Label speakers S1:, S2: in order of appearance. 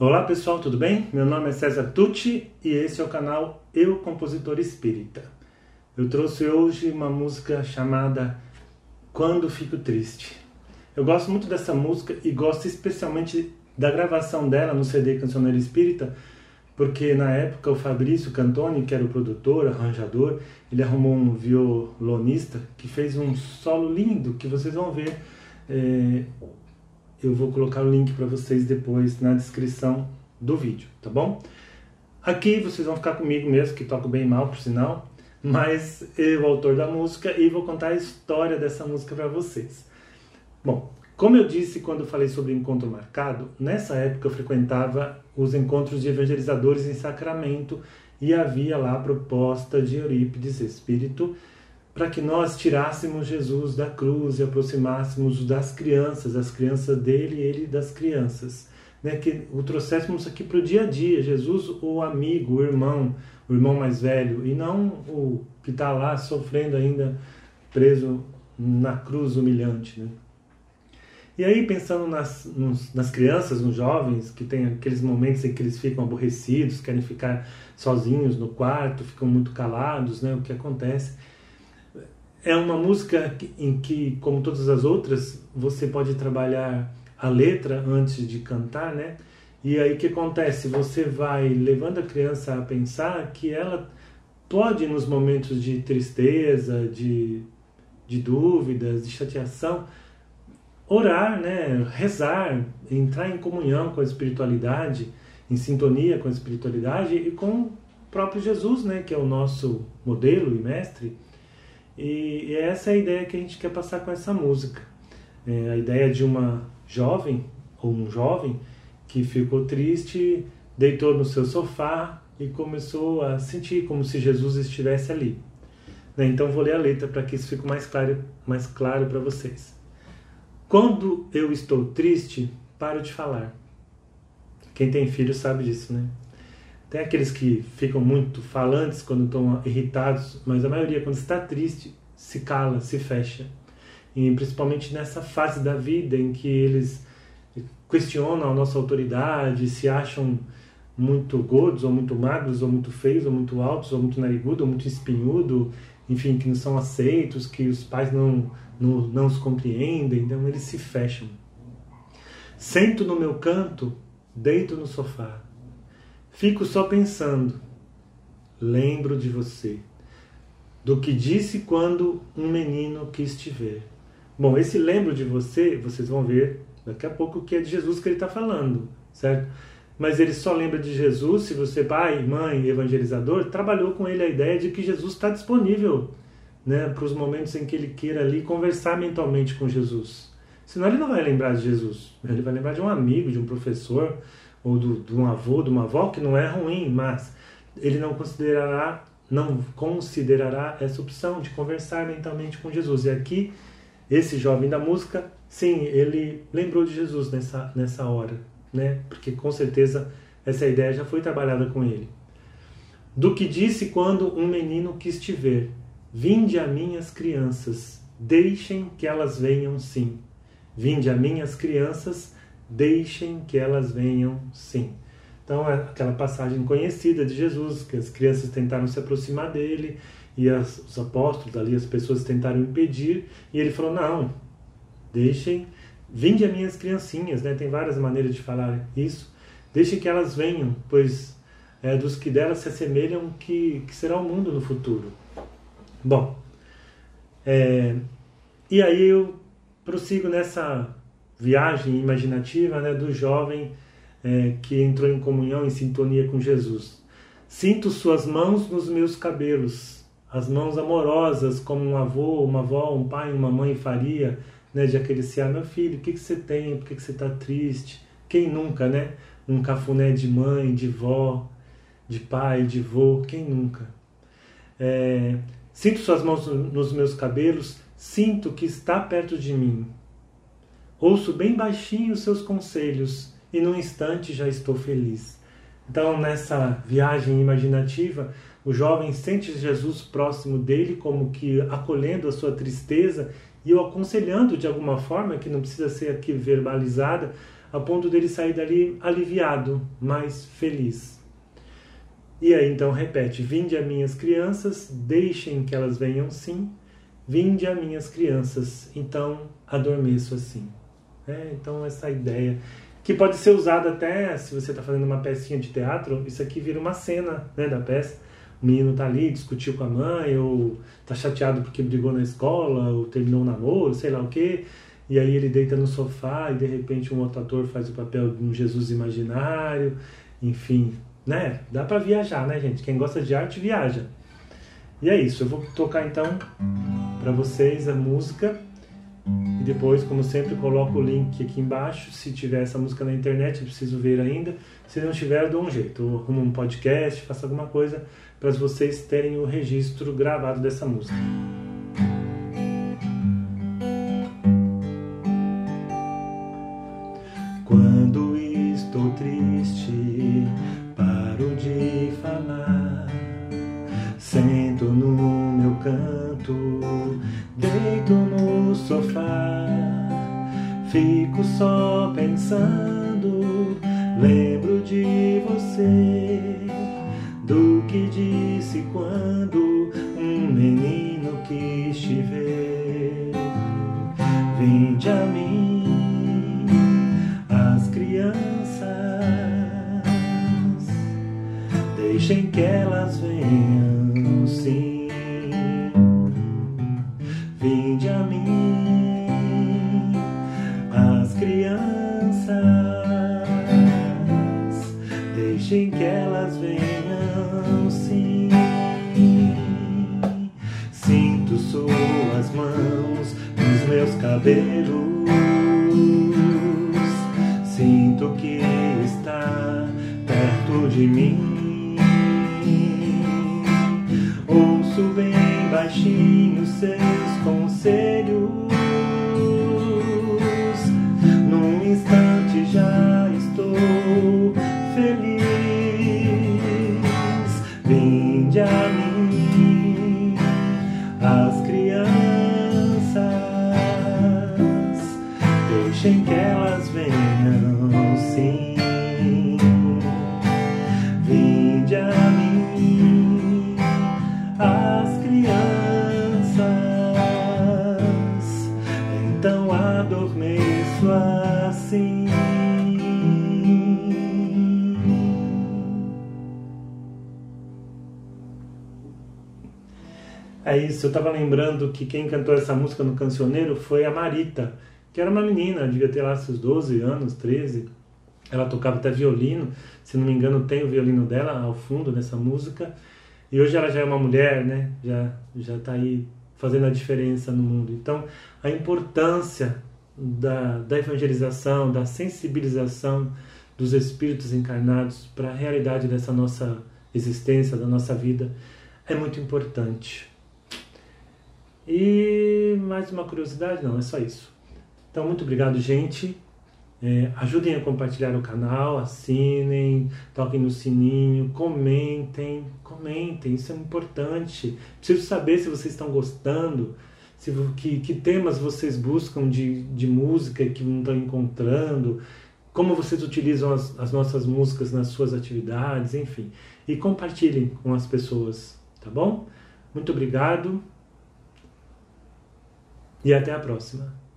S1: Olá pessoal, tudo bem? Meu nome é César Tucci e esse é o canal Eu Compositor Espírita. Eu trouxe hoje uma música chamada Quando Fico Triste. Eu gosto muito dessa música e gosto especialmente da gravação dela no CD Cancioneiro Espírita, porque na época o Fabrício Cantoni, que era o produtor, arranjador, ele arrumou um violonista que fez um solo lindo que vocês vão ver. É, eu vou colocar o link para vocês depois na descrição do vídeo, tá bom? Aqui vocês vão ficar comigo mesmo, que toco bem mal, por sinal, mas eu, autor da música, e vou contar a história dessa música para vocês. Bom, como eu disse quando falei sobre encontro marcado, nessa época eu frequentava os encontros de evangelizadores em Sacramento e havia lá a proposta de Eurípides Espírito para que nós tirássemos Jesus da cruz e aproximássemos das crianças, as crianças dele e ele das crianças. Né? Que o trouxéssemos aqui para o dia a dia, Jesus, o amigo, o irmão, o irmão mais velho, e não o que está lá sofrendo ainda, preso na cruz humilhante. Né? E aí, pensando nas, nos, nas crianças, nos jovens, que tem aqueles momentos em que eles ficam aborrecidos, querem ficar sozinhos no quarto, ficam muito calados, né? o que acontece é uma música em que, como todas as outras, você pode trabalhar a letra antes de cantar, né? E aí o que acontece? Você vai levando a criança a pensar que ela pode, nos momentos de tristeza, de, de dúvidas, de chateação, orar, né? rezar, entrar em comunhão com a espiritualidade, em sintonia com a espiritualidade e com o próprio Jesus, né? que é o nosso modelo e mestre e, essa é a ideia que a gente quer passar com essa música. É a ideia de uma jovem ou um jovem que ficou triste, deitou no seu sofá e começou a sentir como se Jesus estivesse ali. Né? Então vou ler a letra para que isso fique mais claro, mais claro para vocês. Quando eu estou triste, paro de falar. Quem tem filho sabe disso, né? Tem aqueles que ficam muito falantes quando estão irritados, mas a maioria, quando está triste, se cala, se fecha. E principalmente nessa fase da vida em que eles questionam a nossa autoridade, se acham muito gordos, ou muito magros, ou muito feios, ou muito altos, ou muito narigudo, ou muito espinhudo, enfim, que não são aceitos, que os pais não, não, não os compreendem, então eles se fecham. Sento no meu canto, deito no sofá Fico só pensando, lembro de você, do que disse quando um menino quis te ver. Bom, esse lembro de você, vocês vão ver daqui a pouco que é de Jesus que ele está falando, certo? Mas ele só lembra de Jesus se você, pai, mãe, evangelizador, trabalhou com ele a ideia de que Jesus está disponível né, para os momentos em que ele queira ali conversar mentalmente com Jesus. Senão ele não vai lembrar de Jesus, ele vai lembrar de um amigo, de um professor, ou do, de um avô, de uma avó, que não é ruim, mas ele não considerará, não considerará essa opção de conversar mentalmente com Jesus. E aqui, esse jovem da música, sim, ele lembrou de Jesus nessa, nessa hora, né? Porque com certeza essa ideia já foi trabalhada com ele. Do que disse quando um menino quis te ver: Vinde a minhas crianças, deixem que elas venham sim. Vinde a minhas crianças, deixem que elas venham sim. Então, é aquela passagem conhecida de Jesus, que as crianças tentaram se aproximar dele e as, os apóstolos ali, as pessoas tentaram impedir, e ele falou: Não, deixem, vinde a minhas criancinhas, né? tem várias maneiras de falar isso, deixem que elas venham, pois é dos que delas se assemelham que, que será o mundo no futuro. Bom, é, e aí eu prossigo nessa viagem imaginativa né, do jovem é, que entrou em comunhão, em sintonia com Jesus. Sinto suas mãos nos meus cabelos, as mãos amorosas, como um avô, uma avó, um pai, uma mãe faria, né, de acariciar meu filho, o que, que você tem, por que, que você está triste? Quem nunca, né? Um cafuné de mãe, de vó, de pai, de vô, quem nunca? É, sinto suas mãos nos meus cabelos, sinto que está perto de mim, Ouço bem baixinho os seus conselhos e num instante já estou feliz. Então, nessa viagem imaginativa, o jovem sente Jesus próximo dele, como que acolhendo a sua tristeza e o aconselhando de alguma forma, que não precisa ser aqui verbalizada, a ponto dele sair dali aliviado, mais feliz. E aí então repete: Vinde a minhas crianças, deixem que elas venham sim. Vinde a minhas crianças, então adormeço assim. É, então essa ideia que pode ser usada até se você está fazendo uma pecinha de teatro, isso aqui vira uma cena né, da peça. O menino tá ali, discutiu com a mãe, ou tá chateado porque brigou na escola, ou terminou o namoro, sei lá o quê. E aí ele deita no sofá e de repente um outro ator faz o papel de um Jesus imaginário. Enfim, né? Dá para viajar, né, gente? Quem gosta de arte viaja. E é isso. Eu vou tocar então para vocês a música e depois, como sempre, coloco o link aqui embaixo. Se tiver essa música na internet, eu preciso ver ainda. Se não tiver, eu dou um jeito. Eu arrumo um podcast, faço alguma coisa para vocês terem o registro gravado dessa música. Quando estou triste, paro de falar. Sento no meu canto, deito no sofá. Fico só pensando, lembro de você, do que disse quando um menino quis te ver. Vinde a mim Deixem que elas venham crianças. Deixem que elas venham sim. Sinto suas mãos nos meus cabelos. Sinto que está perto de mim. Crianças. Então adormeço assim. É isso, eu estava lembrando que quem cantou essa música no cancioneiro foi a Marita, que era uma menina, devia ter lá seus 12 anos, 13. Ela tocava até violino, se não me engano, tem o violino dela ao fundo dessa música. E hoje ela já é uma mulher, né? Já já está aí fazendo a diferença no mundo. Então, a importância da, da evangelização, da sensibilização dos espíritos encarnados para a realidade dessa nossa existência, da nossa vida, é muito importante. E mais uma curiosidade? Não, é só isso. Então, muito obrigado, gente. É, ajudem a compartilhar o canal, assinem, toquem no sininho, comentem, comentem, isso é importante. Preciso saber se vocês estão gostando, se, que, que temas vocês buscam de, de música que não estão encontrando, como vocês utilizam as, as nossas músicas nas suas atividades, enfim. E compartilhem com as pessoas, tá bom? Muito obrigado e até a próxima.